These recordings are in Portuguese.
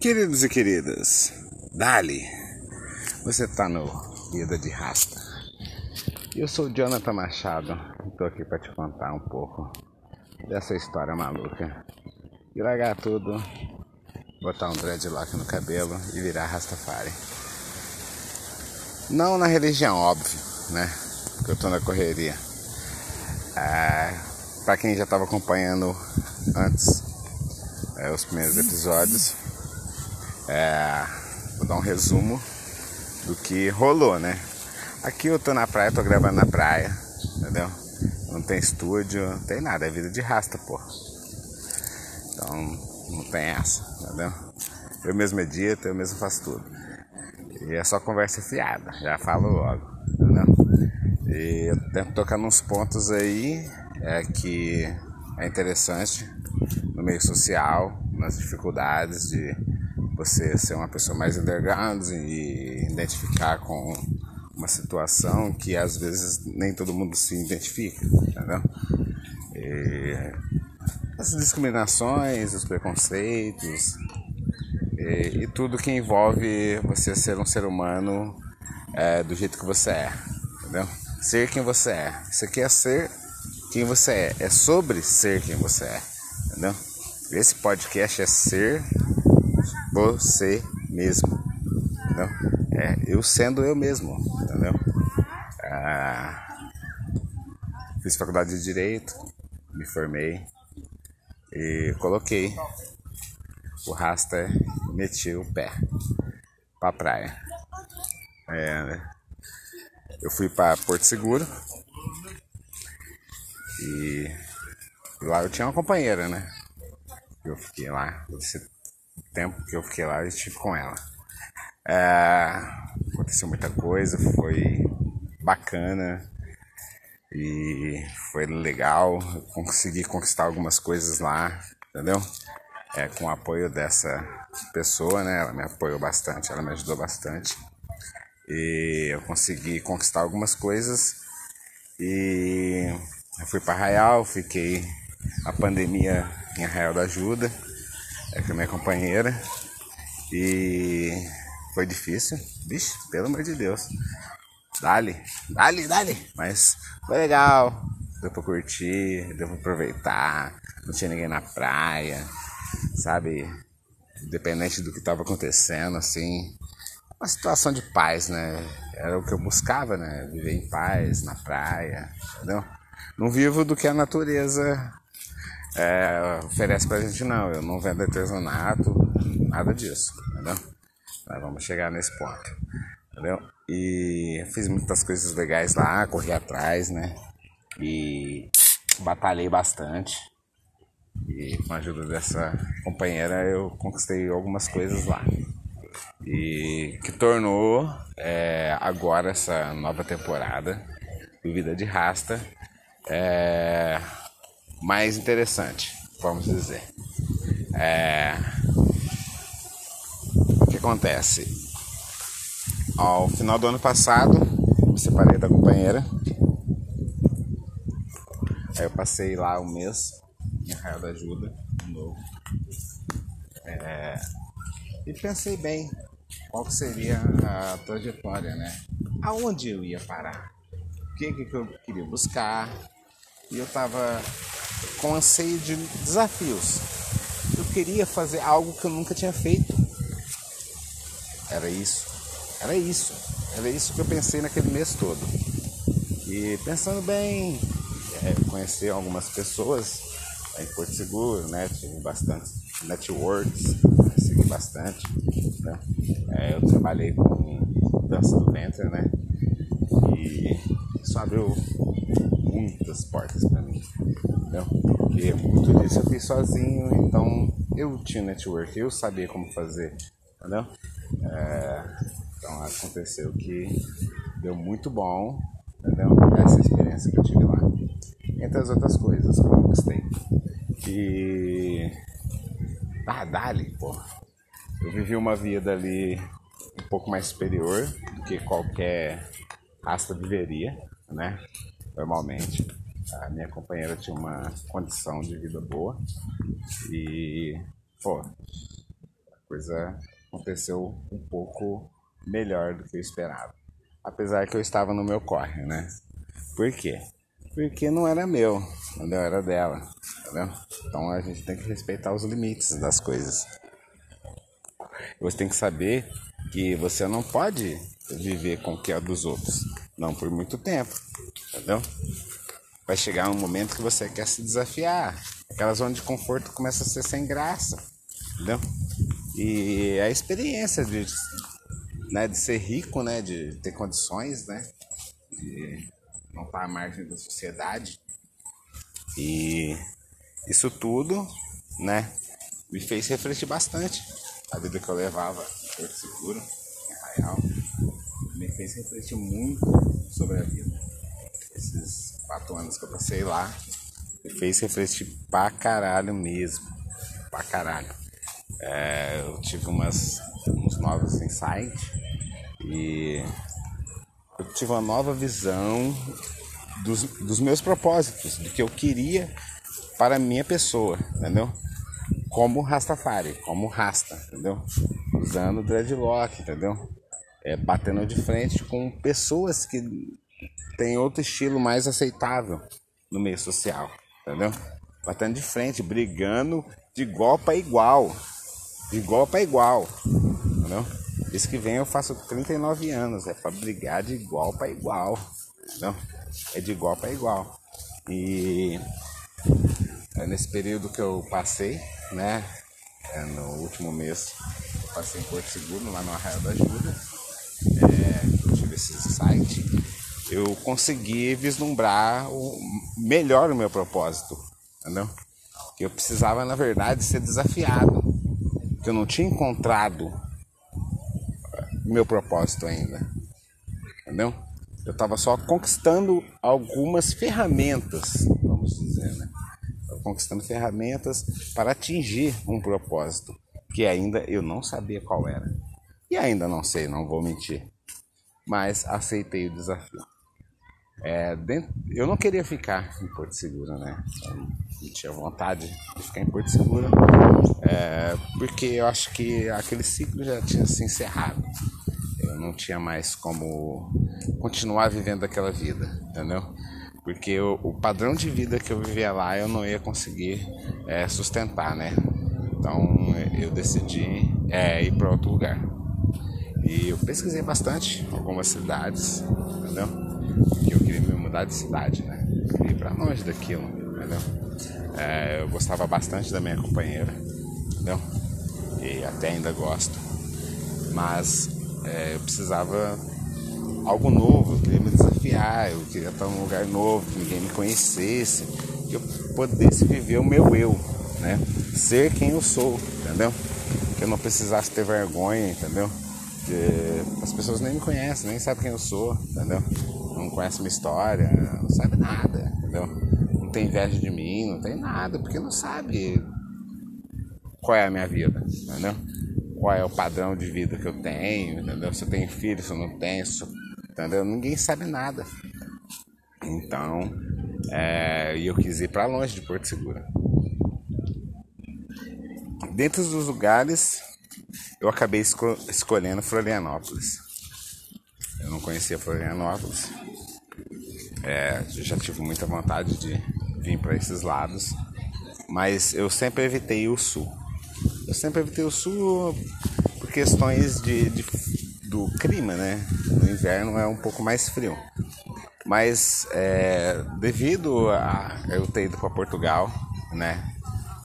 Queridos e queridas, Dali, você está no Vida de Rasta. Eu sou o Jonathan Machado, estou aqui para te contar um pouco dessa história maluca. E largar tudo, botar um dreadlock no cabelo e virar Rastafari. Não na religião, óbvio, né? Porque eu tô na correria. Ah, para quem já estava acompanhando antes é, os primeiros episódios, é, vou dar um resumo do que rolou, né? Aqui eu tô na praia, tô gravando na praia, entendeu? Não tem estúdio, não tem nada, é vida de rasta, pô. Então não tem essa, entendeu? Eu mesmo edito, eu mesmo faço tudo. E é só conversa fiada, já falo logo, entendeu? E eu tento tocar nos pontos aí é, que é interessante no meio social, nas dificuldades de você ser uma pessoa mais underground e identificar com uma situação que às vezes nem todo mundo se identifica, entendeu? E as discriminações, os preconceitos e, e, tudo que envolve você ser um ser humano é, do jeito que você é, entendeu? Ser quem você é. Isso aqui é ser quem você é, é sobre ser quem você é, entendeu? Esse podcast é ser você mesmo. Entendeu? É, eu sendo eu mesmo, entendeu? Ah, fiz faculdade de Direito, me formei e coloquei o rasta e meti o pé pra praia. É, eu fui para Porto Seguro e lá eu tinha uma companheira, né? Eu fiquei lá tempo que eu fiquei lá, eu estive com ela. É, aconteceu muita coisa, foi bacana e foi legal. Eu consegui conquistar algumas coisas lá, entendeu? É, com o apoio dessa pessoa, né? Ela me apoiou bastante, ela me ajudou bastante. E eu consegui conquistar algumas coisas e eu fui para Arraial, fiquei a pandemia em Arraial da Ajuda, é com a minha companheira. E foi difícil, bicho, pelo amor de Deus. Dali, dali, dali. Mas foi legal, deu pra curtir, deu pra aproveitar. Não tinha ninguém na praia, sabe? Independente do que tava acontecendo, assim. Uma situação de paz, né? Era o que eu buscava, né? Viver em paz, na praia, entendeu? Não vivo do que a natureza é, oferece pra gente, não. Eu não vendo artesanato, nada disso, entendeu? Nós vamos chegar nesse ponto, entendeu? E fiz muitas coisas legais lá, corri atrás, né? E batalhei bastante. E com a ajuda dessa companheira eu conquistei algumas coisas lá. E que tornou é, agora essa nova temporada do Vida de Rasta é, mais interessante, vamos dizer. É, o que acontece? Ao final do ano passado, me separei da companheira. Aí eu passei lá um mês em Arraial da Ajuda, de novo. É, e pensei bem qual seria a trajetória, né? Aonde eu ia parar? O que, que eu queria buscar? E eu tava com anseio de desafios. Eu queria fazer algo que eu nunca tinha feito. Era isso. Era isso. Era isso que eu pensei naquele mês todo. E pensando bem, é, conhecer algumas pessoas em Porto Seguro, né? Tive bastante networks, segui bastante. Né? É, eu trabalhei com dança do ventre, né? E isso abriu muitas portas para mim. Entendeu? Porque muito disso eu fiz sozinho, então eu tinha network, eu sabia como fazer, entendeu? É, então aconteceu que deu muito bom, entendeu? Essa experiência que eu tive lá. Entre as outras coisas que eu gostei. E. Ah, dali. Eu vivi uma vida ali um pouco mais superior do que qualquer rasta viveria, né? Normalmente. A minha companheira tinha uma condição de vida boa e, pô, coisa aconteceu um pouco melhor do que eu esperava. Apesar que eu estava no meu corre, né? Por quê? Porque não era meu, entendeu? Era dela, entendeu? Então a gente tem que respeitar os limites das coisas. Você tem que saber que você não pode viver com o que é dos outros, não por muito tempo, entendeu? Vai chegar um momento que você quer se desafiar, aquela zona de conforto começa a ser sem graça, entendeu? E a experiência de, né, de ser rico, né, de ter condições, né, de não estar à margem da sociedade. E isso tudo, né, me fez refletir bastante a vida que eu levava em Porto Seguro, em Arraial. Me fez refletir muito sobre a vida. Esses quatro anos que eu passei lá, me fez refletir pra caralho mesmo. Pra caralho. É, eu tive umas, uns novos insights e eu tive uma nova visão dos, dos meus propósitos, do que eu queria para a minha pessoa, entendeu? Como Rastafari, como Rasta, entendeu? Usando dreadlock, entendeu? É, batendo de frente com pessoas que têm outro estilo mais aceitável no meio social, entendeu? Batendo de frente, brigando de igual para igual, de igual para igual, entendeu? Isso que vem eu faço 39 anos, é para brigar de igual para igual, entendeu? é de igual para igual. E é nesse período que eu passei, né? É no último mês eu passei em Porto Seguro, lá no Arraial da Ajuda. É, eu tive esse site. Eu consegui vislumbrar o, melhor o meu propósito, entendeu? Que eu precisava, na verdade, ser desafiado. Que eu não tinha encontrado meu propósito ainda. Entendeu? Eu estava só conquistando algumas ferramentas, vamos dizer, né? Conquistando ferramentas para atingir um propósito que ainda eu não sabia qual era. E ainda não sei, não vou mentir. Mas aceitei o desafio. É, dentro, eu não queria ficar em Porto Seguro, né? Eu não tinha vontade de ficar em Porto Seguro, é, porque eu acho que aquele ciclo já tinha se encerrado não tinha mais como continuar vivendo aquela vida, entendeu? Porque o, o padrão de vida que eu vivia lá eu não ia conseguir é, sustentar, né? Então eu decidi é, ir para outro lugar. E eu pesquisei bastante algumas cidades, entendeu? Que eu queria me mudar de cidade, né? Eu queria ir para longe daquilo, entendeu? É, eu gostava bastante da minha companheira, entendeu? E até ainda gosto. Mas é, eu precisava algo novo, eu queria me desafiar, eu queria estar num lugar novo, que ninguém me conhecesse, que eu pudesse viver o meu eu, né? Ser quem eu sou, entendeu? Que eu não precisasse ter vergonha, entendeu? As pessoas nem me conhecem, nem sabem quem eu sou, entendeu? Não conhecem minha história, não sabe nada, entendeu? Não tem inveja de mim, não tem nada, porque não sabe qual é a minha vida, entendeu? qual é o padrão de vida que eu tenho, entendeu? Se eu tenho filho, se eu não tenho, entendeu? Ninguém sabe nada. Então, é, eu quis ir para longe de Porto Seguro. Dentro dos lugares, eu acabei esco escolhendo Florianópolis. Eu não conhecia Florianópolis. É, já tive muita vontade de vir para esses lados, mas eu sempre evitei o sul. Eu sempre evitei o sul por questões de, de, do clima, né? No inverno é um pouco mais frio. Mas é, devido a eu ter ido para Portugal, né?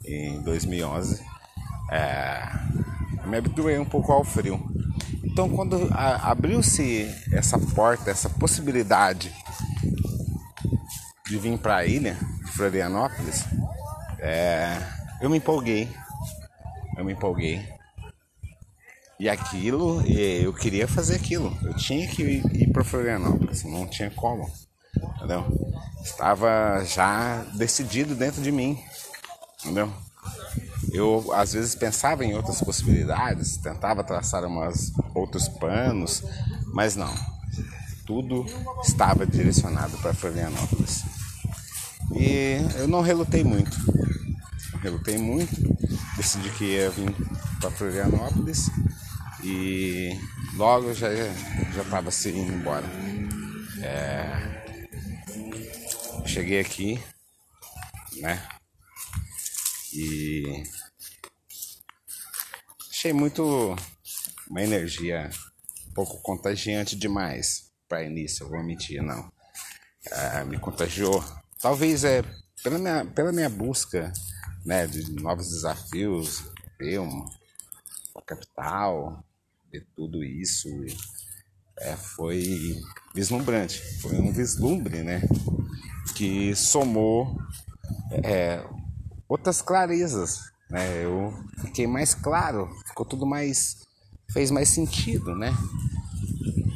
Em 2011, é, me habituei um pouco ao frio. Então, quando abriu-se essa porta, essa possibilidade de vir para a ilha de Florianópolis, é, eu me empolguei eu me empolguei. E aquilo, eu queria fazer aquilo. Eu tinha que ir, para Florianópolis, não tinha como. Entendeu? Estava já decidido dentro de mim. Entendeu? Eu às vezes pensava em outras possibilidades, tentava traçar umas, outros planos, mas não. Tudo estava direcionado para Florianópolis. E eu não relutei muito. relutei muito decidi que ia vir para Florianópolis e logo já já estava se indo embora. É, cheguei aqui, né? E achei muito uma energia um pouco contagiante demais para início, eu vou mentir, não. É, me contagiou. Talvez é pela minha, pela minha busca né, de novos desafios, uma, uma capital, ver tudo isso. É, foi vislumbrante, foi um vislumbre, né? Que somou é, outras clarezas, né? Eu fiquei mais claro, ficou tudo mais, fez mais sentido, né?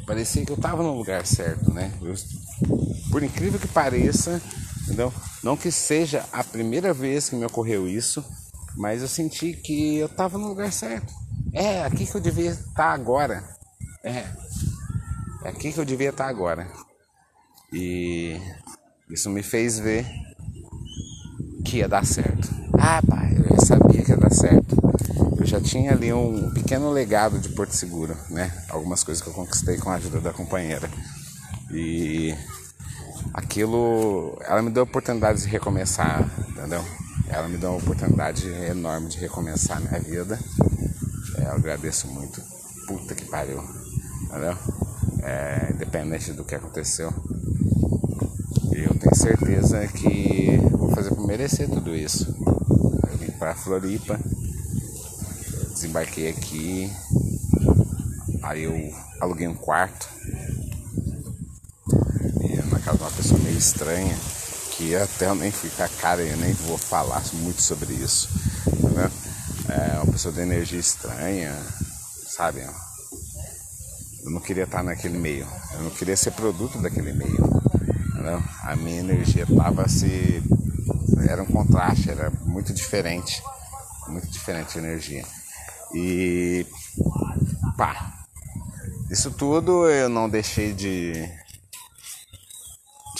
Parecia que eu estava no lugar certo, né? Eu, por incrível que pareça, entendeu? Não que seja a primeira vez que me ocorreu isso, mas eu senti que eu estava no lugar certo. É aqui que eu devia estar tá agora. É, é aqui que eu devia estar tá agora. E isso me fez ver que ia dar certo. Ah, pai, eu já sabia que ia dar certo. Eu já tinha ali um pequeno legado de Porto Seguro, né? Algumas coisas que eu conquistei com a ajuda da companheira. E aquilo, ela me deu a oportunidade de recomeçar, entendeu? Ela me deu uma oportunidade enorme de recomeçar a minha vida. É, eu agradeço muito. Puta que pariu, entendeu? É, independente do que aconteceu. Eu tenho certeza que vou fazer por merecer tudo isso. Eu para Floripa, desembarquei aqui, aí eu aluguei um quarto na casa de uma pessoa meio estranha, que até eu nem ficar cara e nem vou falar muito sobre isso. Né? É uma pessoa de energia estranha, sabe? Eu não queria estar naquele meio, eu não queria ser produto daquele meio. Entendeu? A minha energia estava se. Era um contraste, era muito diferente. Muito diferente a energia. E. pá! Isso tudo eu não deixei de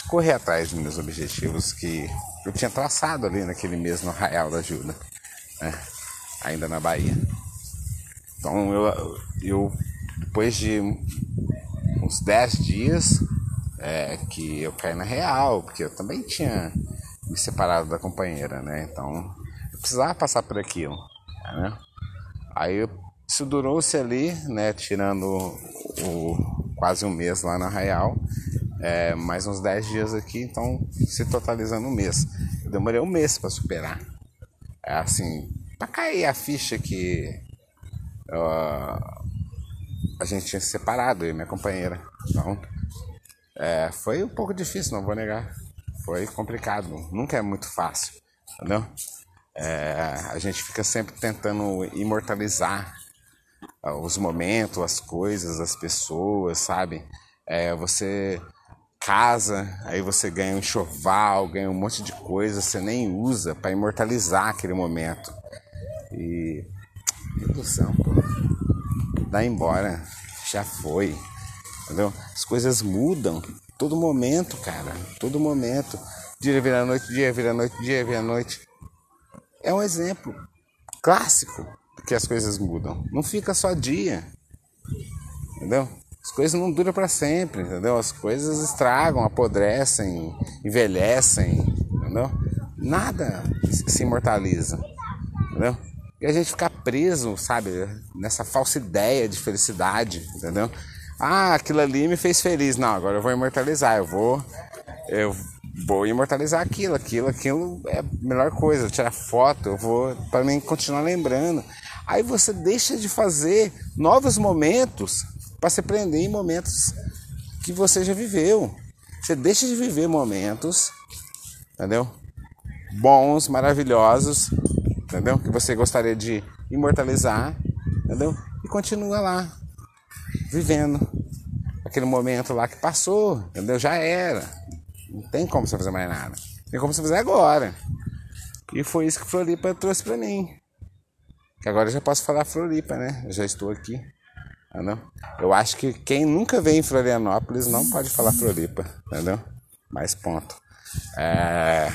correr atrás dos meus objetivos que eu tinha traçado ali naquele mesmo arraial da ajuda, né? ainda na Bahia. Então eu, eu depois de uns 10 dias é, que eu caí na real, porque eu também tinha me separado da companheira, né? Então eu precisava passar por aquilo, né? Aí isso durou-se ali, né? Tirando o, quase um mês lá na Real é, mais uns 10 dias aqui, então se totalizando um mês. Eu demorei um mês para superar. É assim, para cair a ficha que uh, a gente tinha se separado, eu e minha companheira. Então, é, foi um pouco difícil, não vou negar. Foi complicado, nunca é muito fácil, entendeu? É, a gente fica sempre tentando imortalizar os momentos, as coisas, as pessoas, sabe? É, você casa, aí você ganha um enxoval, ganha um monte de coisa, você nem usa para imortalizar aquele momento. E. Céu, pô. Dá embora. Já foi. Entendeu? As coisas mudam. Todo momento, cara. Todo momento. Dia vira noite, dia vira noite, dia vira noite. É um exemplo clássico que as coisas mudam. Não fica só dia. Entendeu? As coisas não duram para sempre, entendeu? As coisas estragam, apodrecem, envelhecem, entendeu? Nada se imortaliza, entendeu? E a gente fica preso, sabe, nessa falsa ideia de felicidade, entendeu? Ah, aquilo ali me fez feliz. Não, agora eu vou imortalizar, eu vou eu vou imortalizar aquilo, aquilo, aquilo é a melhor coisa, tirar foto, eu vou para mim continuar lembrando. Aí você deixa de fazer novos momentos para se prender em momentos que você já viveu. Você deixa de viver momentos, entendeu? Bons, maravilhosos, entendeu? Que você gostaria de imortalizar, entendeu? E continua lá, vivendo aquele momento lá que passou, entendeu? Já era. Não tem como você fazer mais nada. Tem como você fazer agora. E foi isso que Floripa trouxe para mim. Que agora eu já posso falar Floripa, né? Eu já estou aqui. Entendeu? Eu acho que quem nunca veio em Florianópolis não pode falar Floripa, entendeu? Mais ponto. É,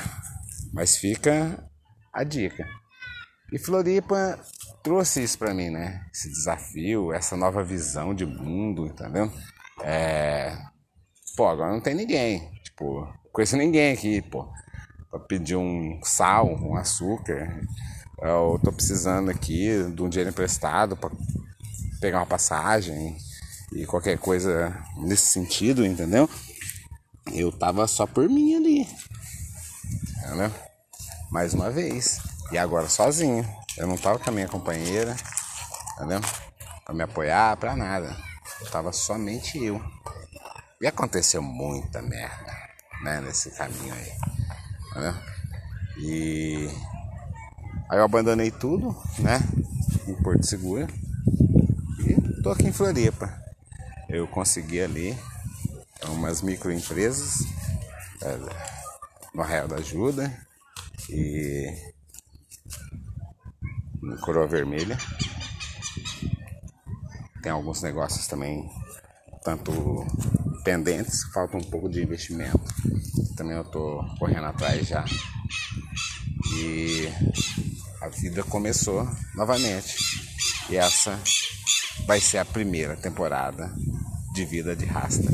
mas fica a dica. E Floripa trouxe isso para mim, né? Esse desafio, essa nova visão de mundo, entendeu? É... Pô, agora não tem ninguém. Tipo, conheço ninguém aqui, pô. Pra pedir um sal, um açúcar. Eu tô precisando aqui de um dinheiro emprestado para pegar uma passagem e qualquer coisa nesse sentido, entendeu? Eu tava só por mim ali. Entendeu? Mais uma vez. E agora sozinho. Eu não tava com a minha companheira, entendeu? Pra me apoiar, pra nada. Eu tava somente eu. E aconteceu muita merda, né, nesse caminho aí. Entendeu? E aí eu abandonei tudo, né? Em Porto Seguro. E tô aqui em Floripa. Eu consegui ali umas microempresas é, no Arraial da Ajuda e Coroa Vermelha. Tem alguns negócios também, tanto pendentes, falta um pouco de investimento. Também eu tô correndo atrás já. E a vida começou novamente. E essa vai ser a primeira temporada de vida de rasta.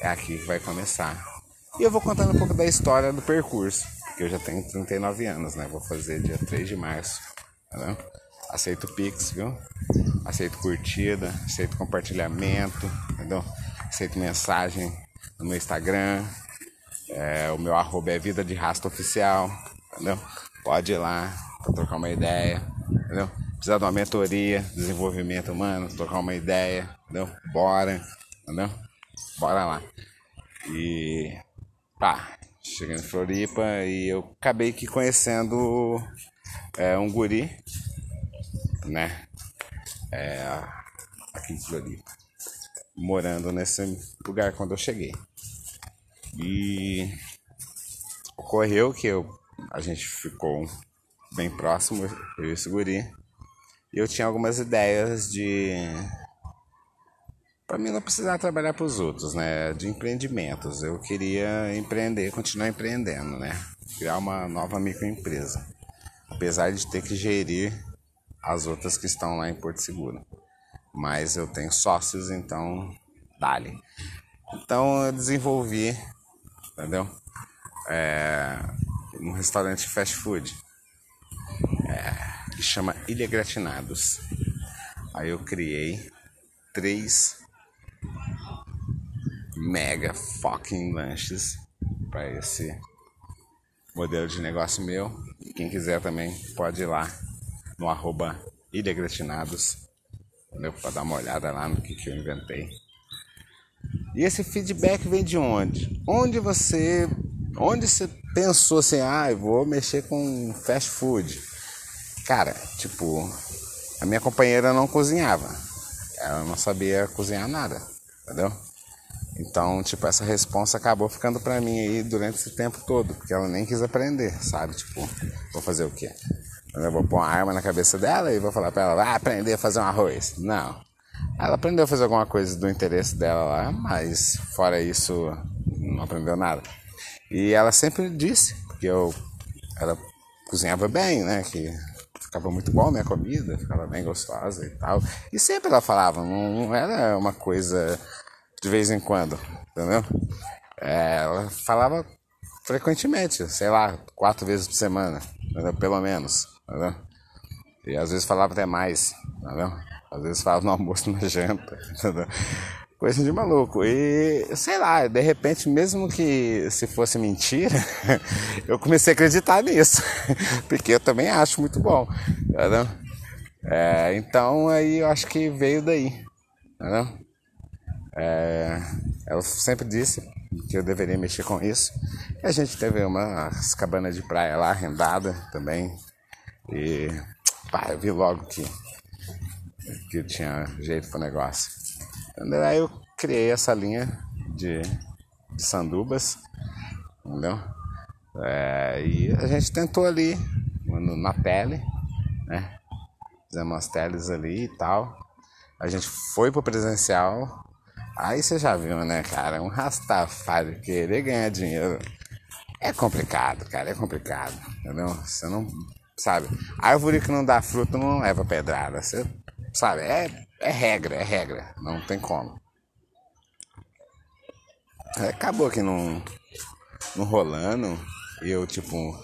É aqui que vai começar. E eu vou contando um pouco da história do percurso, que eu já tenho 39 anos, né? Vou fazer dia 3 de março. Tá aceito Pix, viu? Aceito curtida, aceito compartilhamento, entendeu? Aceito mensagem no meu Instagram. É, o meu arroba é Vida de Rasta Oficial, entendeu? Pode ir lá pra trocar uma ideia, entendeu? Precisar de uma mentoria, desenvolvimento humano, trocar uma ideia, entendeu? Bora, entendeu? Bora lá. E pá, cheguei em Floripa e eu acabei aqui conhecendo é, um guri, né? É, aqui em Floripa. Morando nesse lugar quando eu cheguei. E ocorreu que eu, a gente ficou bem próximo, eu e esse guri. E eu tinha algumas ideias de para mim não precisar trabalhar para os outros, né? De empreendimentos. Eu queria empreender, continuar empreendendo, né? Criar uma nova microempresa apesar de ter que gerir as outras que estão lá em Porto Seguro. Mas eu tenho sócios, então dali. Então eu desenvolvi, entendeu? É, um restaurante fast food é, que chama Ilha Gratinados. Aí eu criei três mega fucking lanches para esse modelo de negócio meu. Quem quiser também pode ir lá no arroba Ilha para dar uma olhada lá no que, que eu inventei. E esse feedback vem de onde? Onde você, onde você pensou assim, ah, eu vou mexer com fast food? Cara, tipo, a minha companheira não cozinhava. Ela não sabia cozinhar nada, entendeu? Então, tipo, essa resposta acabou ficando pra mim aí durante esse tempo todo, porque ela nem quis aprender, sabe? Tipo, vou fazer o quê? Eu vou pôr uma arma na cabeça dela e vou falar pra ela, vai aprender a fazer um arroz. Não. Ela aprendeu a fazer alguma coisa do interesse dela lá, mas fora isso, não aprendeu nada. E ela sempre disse, porque eu, ela cozinhava bem, né? Que ficava muito bom a minha comida, ficava bem gostosa e tal. E sempre ela falava, não, não era uma coisa de vez em quando, entendeu? É, ela falava frequentemente, sei lá, quatro vezes por semana, entendeu? pelo menos, entendeu? E às vezes falava até mais, entendeu? Às vezes falava no almoço, na janta, entendeu? Coisa de maluco. E sei lá, de repente, mesmo que se fosse mentira, eu comecei a acreditar nisso. Porque eu também acho muito bom. Entendeu? É, então aí eu acho que veio daí. Entendeu? É, ela sempre disse que eu deveria mexer com isso. E a gente teve umas cabanas de praia lá arrendada também. E pá, eu vi logo que, que tinha jeito pro negócio. Aí eu criei essa linha de, de sandubas, entendeu? É, e a gente tentou ali na tele, né? Fizemos umas teles ali e tal. A gente foi pro presencial, Aí você já viu, né, cara? Um Rastafari querer ganhar dinheiro é complicado, cara, é complicado, entendeu? Você não sabe? Árvore que não dá fruto não leva pedrada, você, sabe? É, é regra, é regra, não tem como. Acabou que não, não rolando, eu, tipo,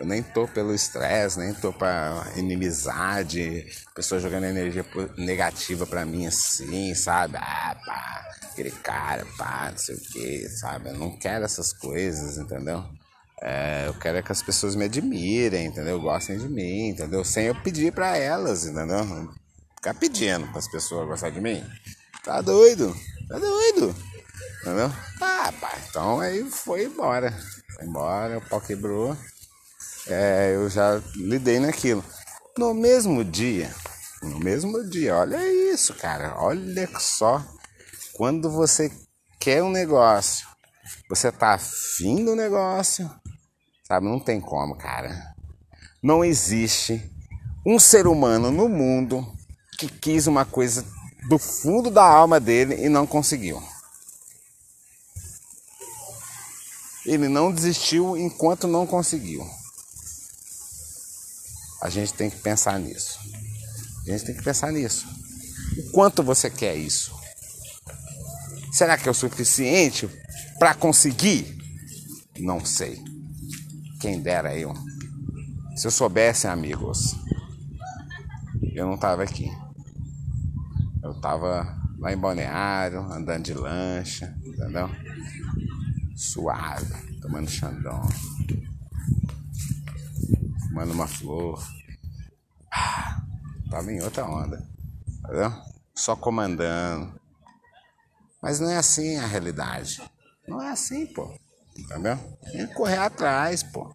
eu nem tô pelo estresse, nem tô pra inimizade, pessoa jogando energia negativa pra mim assim, sabe? Ah, pá, aquele cara, pá, não sei o que, sabe? Eu não quero essas coisas, entendeu? É, eu quero é que as pessoas me admirem, entendeu? Gostem de mim, entendeu? Sem eu pedir para elas, entendeu? Ficar pedindo as pessoas gostarem de mim. Tá doido? Tá doido? Entendeu? Ah, pá, então aí foi embora. Foi embora, o pau quebrou. É, eu já lidei naquilo. No mesmo dia, no mesmo dia, olha isso, cara. Olha só. Quando você quer um negócio, você tá afim do negócio, Sabe? Não tem como, cara. Não existe um ser humano no mundo que quis uma coisa do fundo da alma dele e não conseguiu. Ele não desistiu enquanto não conseguiu. A gente tem que pensar nisso. A gente tem que pensar nisso. O quanto você quer isso? Será que é o suficiente para conseguir? Não sei. Quem dera eu. Se eu soubesse, amigos, eu não tava aqui. Eu tava lá em Balneário, andando de lancha, entendeu? Suave, tomando xandão, fumando uma flor. Ah, tava em outra onda, entendeu? Só comandando. Mas não é assim a realidade. Não é assim, pô. Entendeu? Tem que correr atrás, pô.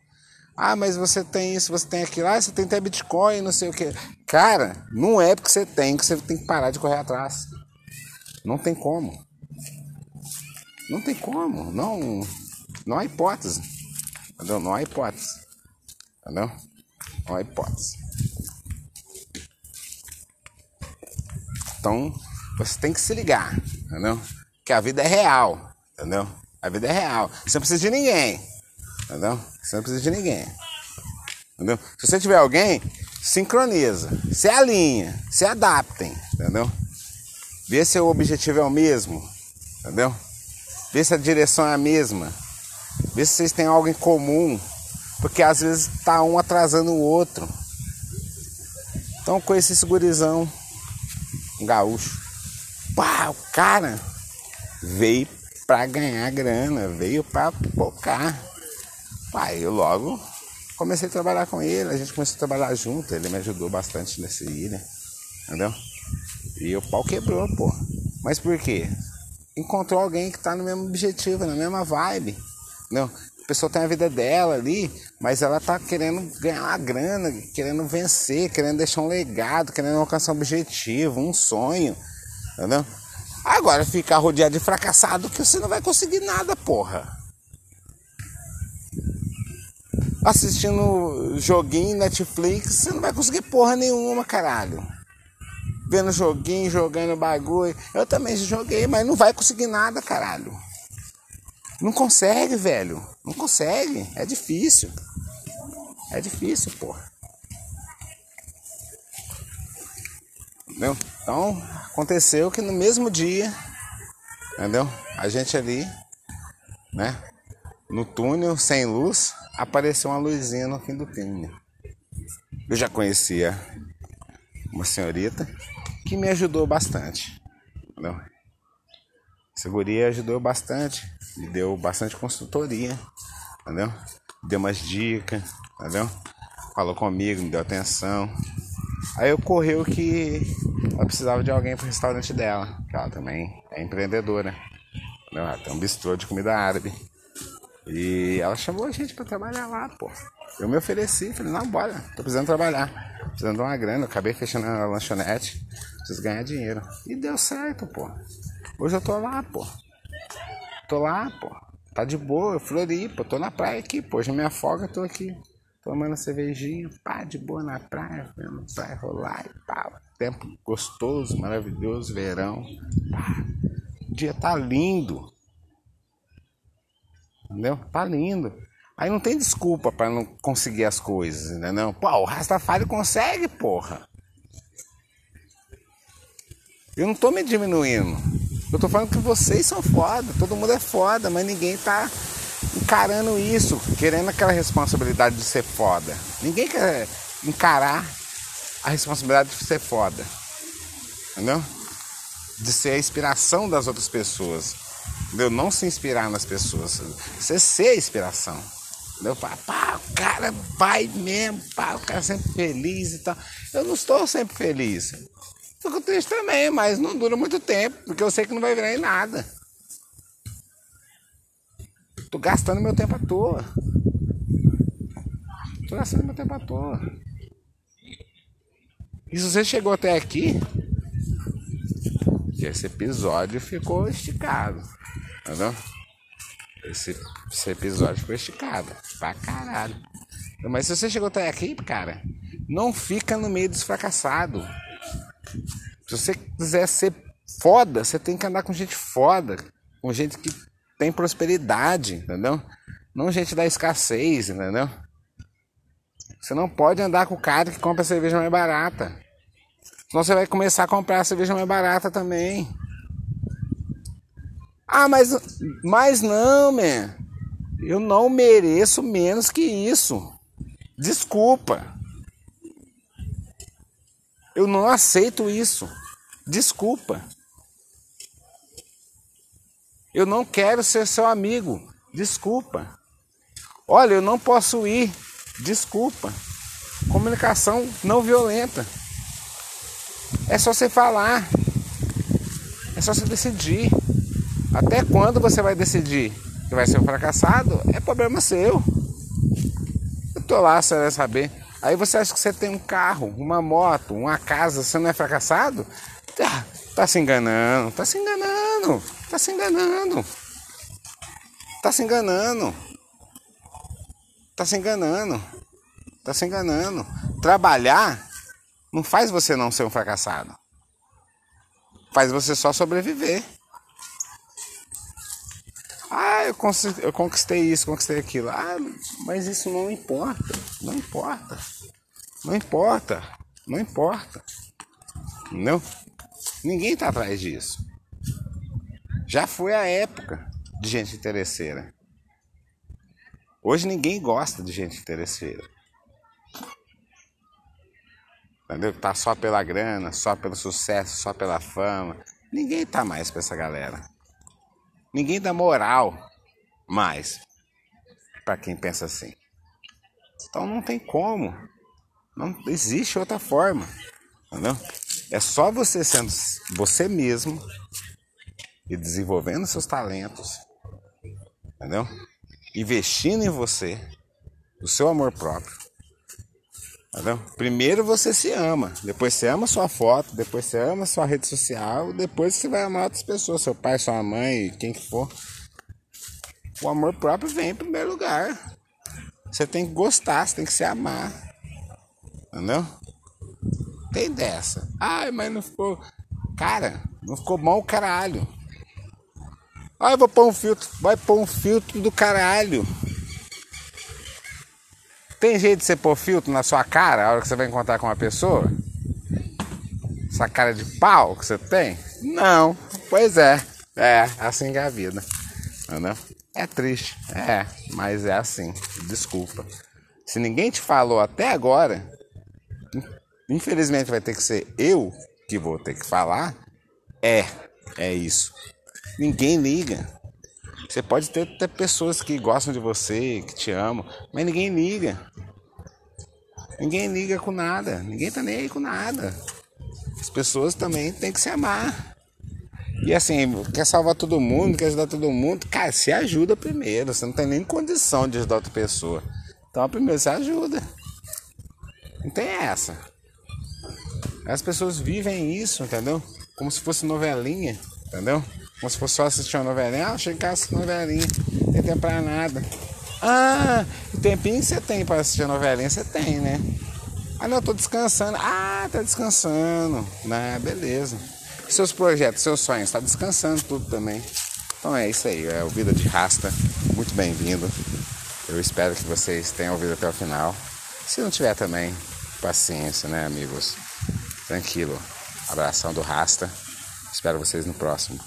Ah, mas você tem isso, você tem aquilo, ah, você tem até Bitcoin, não sei o que. Cara, não é porque você tem que você tem que parar de correr atrás. Não tem como. Não tem como. Não, não há hipótese. Entendeu? Não há hipótese. Entendeu? Não há hipótese. Então, você tem que se ligar, entendeu? Que a vida é real, entendeu? A vida é real. Você não precisa de ninguém. Entendeu? Você não precisa de ninguém. Entendeu? Se você tiver alguém, sincroniza. Se alinha. Se adaptem. Entendeu? Vê se o objetivo é o mesmo. Entendeu? Vê se a direção é a mesma. Vê se vocês têm algo em comum. Porque às vezes tá um atrasando o outro. Então com esse segurizão um gaúcho. Pá, o cara veio para ganhar grana, veio para focar. Pai, eu logo comecei a trabalhar com ele, a gente começou a trabalhar junto, ele me ajudou bastante nesse ilha, entendeu? E o pau quebrou, pô. Mas por quê? Encontrou alguém que tá no mesmo objetivo, na mesma vibe, entendeu? A pessoa tem a vida dela ali, mas ela tá querendo ganhar uma grana, querendo vencer, querendo deixar um legado, querendo alcançar um objetivo, um sonho, entendeu? Agora ficar rodeado de fracassado que você não vai conseguir nada, porra. Assistindo joguinho, Netflix, você não vai conseguir porra nenhuma, caralho. Vendo joguinho, jogando bagulho. Eu também joguei, mas não vai conseguir nada, caralho. Não consegue, velho. Não consegue. É difícil. É difícil, porra. Entendeu? Então, aconteceu que no mesmo dia, entendeu? A gente ali, né? No túnel, sem luz, apareceu uma luzinha no fim do túnel. Eu já conhecia uma senhorita que me ajudou bastante. Entendeu? Essa guria ajudou bastante, me deu bastante consultoria, entendeu? Deu umas dicas, entendeu? Falou comigo, me deu atenção, Aí ocorreu que ela precisava de alguém para o restaurante dela, que ela também é empreendedora. Ela tem um bistrô de comida árabe. E ela chamou a gente para trabalhar lá, pô. Eu me ofereci, falei, não, bora, tô precisando trabalhar. Precisando de uma grana, acabei fechando a lanchonete, preciso ganhar dinheiro. E deu certo, pô. Hoje eu tô lá, pô. Tô lá, pô. Tá de boa, eu Floripa, tô na praia aqui, pô. Hoje é minha folga, tô aqui tomando cervejinha, pá, de boa na praia, vendo praia rolar e pá. Tempo gostoso, maravilhoso, verão. Pá. O dia tá lindo. Entendeu? Tá lindo. Aí não tem desculpa para não conseguir as coisas, entendeu? Pô, o Rastafari consegue, porra. Eu não tô me diminuindo. Eu tô falando que vocês são foda, todo mundo é foda, mas ninguém tá encarando isso, querendo aquela responsabilidade de ser foda. Ninguém quer encarar a responsabilidade de ser foda. Entendeu? De ser a inspiração das outras pessoas. Entendeu? Não se inspirar nas pessoas. Você ser a inspiração. Entendeu? Pá, o cara vai mesmo, pá, o cara sempre feliz e tal. Eu não estou sempre feliz. Fico triste também, mas não dura muito tempo, porque eu sei que não vai virar em nada. Tô gastando meu tempo à toa. Tô gastando meu tempo à toa. E se você chegou até aqui, esse episódio ficou esticado. Entendeu? Esse, esse episódio ficou esticado. Pra caralho. Mas se você chegou até aqui, cara, não fica no meio dos fracassados. Se você quiser ser foda, você tem que andar com gente foda, com gente que tem prosperidade, entendeu? Não gente da escassez, entendeu? Você não pode andar com o cara que compra cerveja mais barata. Senão você vai começar a comprar cerveja mais barata também. Ah, mas, mas não, man. Eu não mereço menos que isso. Desculpa. Eu não aceito isso. Desculpa. Eu não quero ser seu amigo. Desculpa. Olha, eu não posso ir. Desculpa. Comunicação não violenta. É só você falar. É só você decidir. Até quando você vai decidir que vai ser um fracassado? É problema seu. Eu tô lá, você vai saber. Aí você acha que você tem um carro, uma moto, uma casa, você não é fracassado? Tá, tá se enganando, tá se enganando, tá se enganando. Tá se enganando. Tá se enganando. Tá se enganando. Trabalhar não faz você não ser um fracassado. Faz você só sobreviver. Eu, eu conquistei isso, conquistei aquilo. Ah, mas isso não importa. Não importa. Não importa. Não importa. Entendeu? Ninguém tá atrás disso. Já foi a época de gente interesseira. Hoje ninguém gosta de gente interesseira. Entendeu? Tá só pela grana, só pelo sucesso, só pela fama. Ninguém tá mais pra essa galera. Ninguém dá moral mais para quem pensa assim. Então não tem como. Não existe outra forma. Entendeu? É só você sendo você mesmo e desenvolvendo seus talentos. Entendeu? Investindo em você, o seu amor próprio. Entendeu? Primeiro você se ama, depois você ama sua foto, depois você ama sua rede social, depois você vai amar outras pessoas, seu pai, sua mãe, quem que for. O amor próprio vem em primeiro lugar. Você tem que gostar, você tem que se amar. Entendeu? Tem dessa. Ai, mas não ficou. Cara, não ficou bom o caralho. Ah, eu vou pôr um filtro. Vai pôr um filtro do caralho. Tem jeito de você pôr filtro na sua cara a hora que você vai encontrar com uma pessoa? Essa cara de pau que você tem? Não. Pois é. É, assim que é a vida. Entendeu? É triste. É, mas é assim. Desculpa. Se ninguém te falou até agora, infelizmente vai ter que ser eu que vou ter que falar. É, é isso. Ninguém liga. Você pode ter até pessoas que gostam de você, que te amam, mas ninguém liga. Ninguém liga com nada. Ninguém tá nem aí com nada. As pessoas também têm que se amar. E assim, quer salvar todo mundo, quer ajudar todo mundo, cara, se ajuda primeiro. Você não tem nem condição de ajudar outra pessoa. Então primeiro você ajuda. Não tem essa. As pessoas vivem isso, entendeu? Como se fosse novelinha, entendeu? Como se fosse só assistir uma novelinha. Ah, cheguei em casa novelinha. Não tem tempo pra nada. Ah, o tempinho que você tem para assistir a novelinha, você tem, né? Ah, não, eu tô descansando. Ah, tá descansando. Né? Beleza. Seus projetos, seus sonhos, tá descansando tudo também. Então é isso aí, é o Vida de Rasta. Muito bem-vindo. Eu espero que vocês tenham ouvido até o final. Se não tiver também, paciência, né, amigos? Tranquilo. Abração do Rasta. Espero vocês no próximo.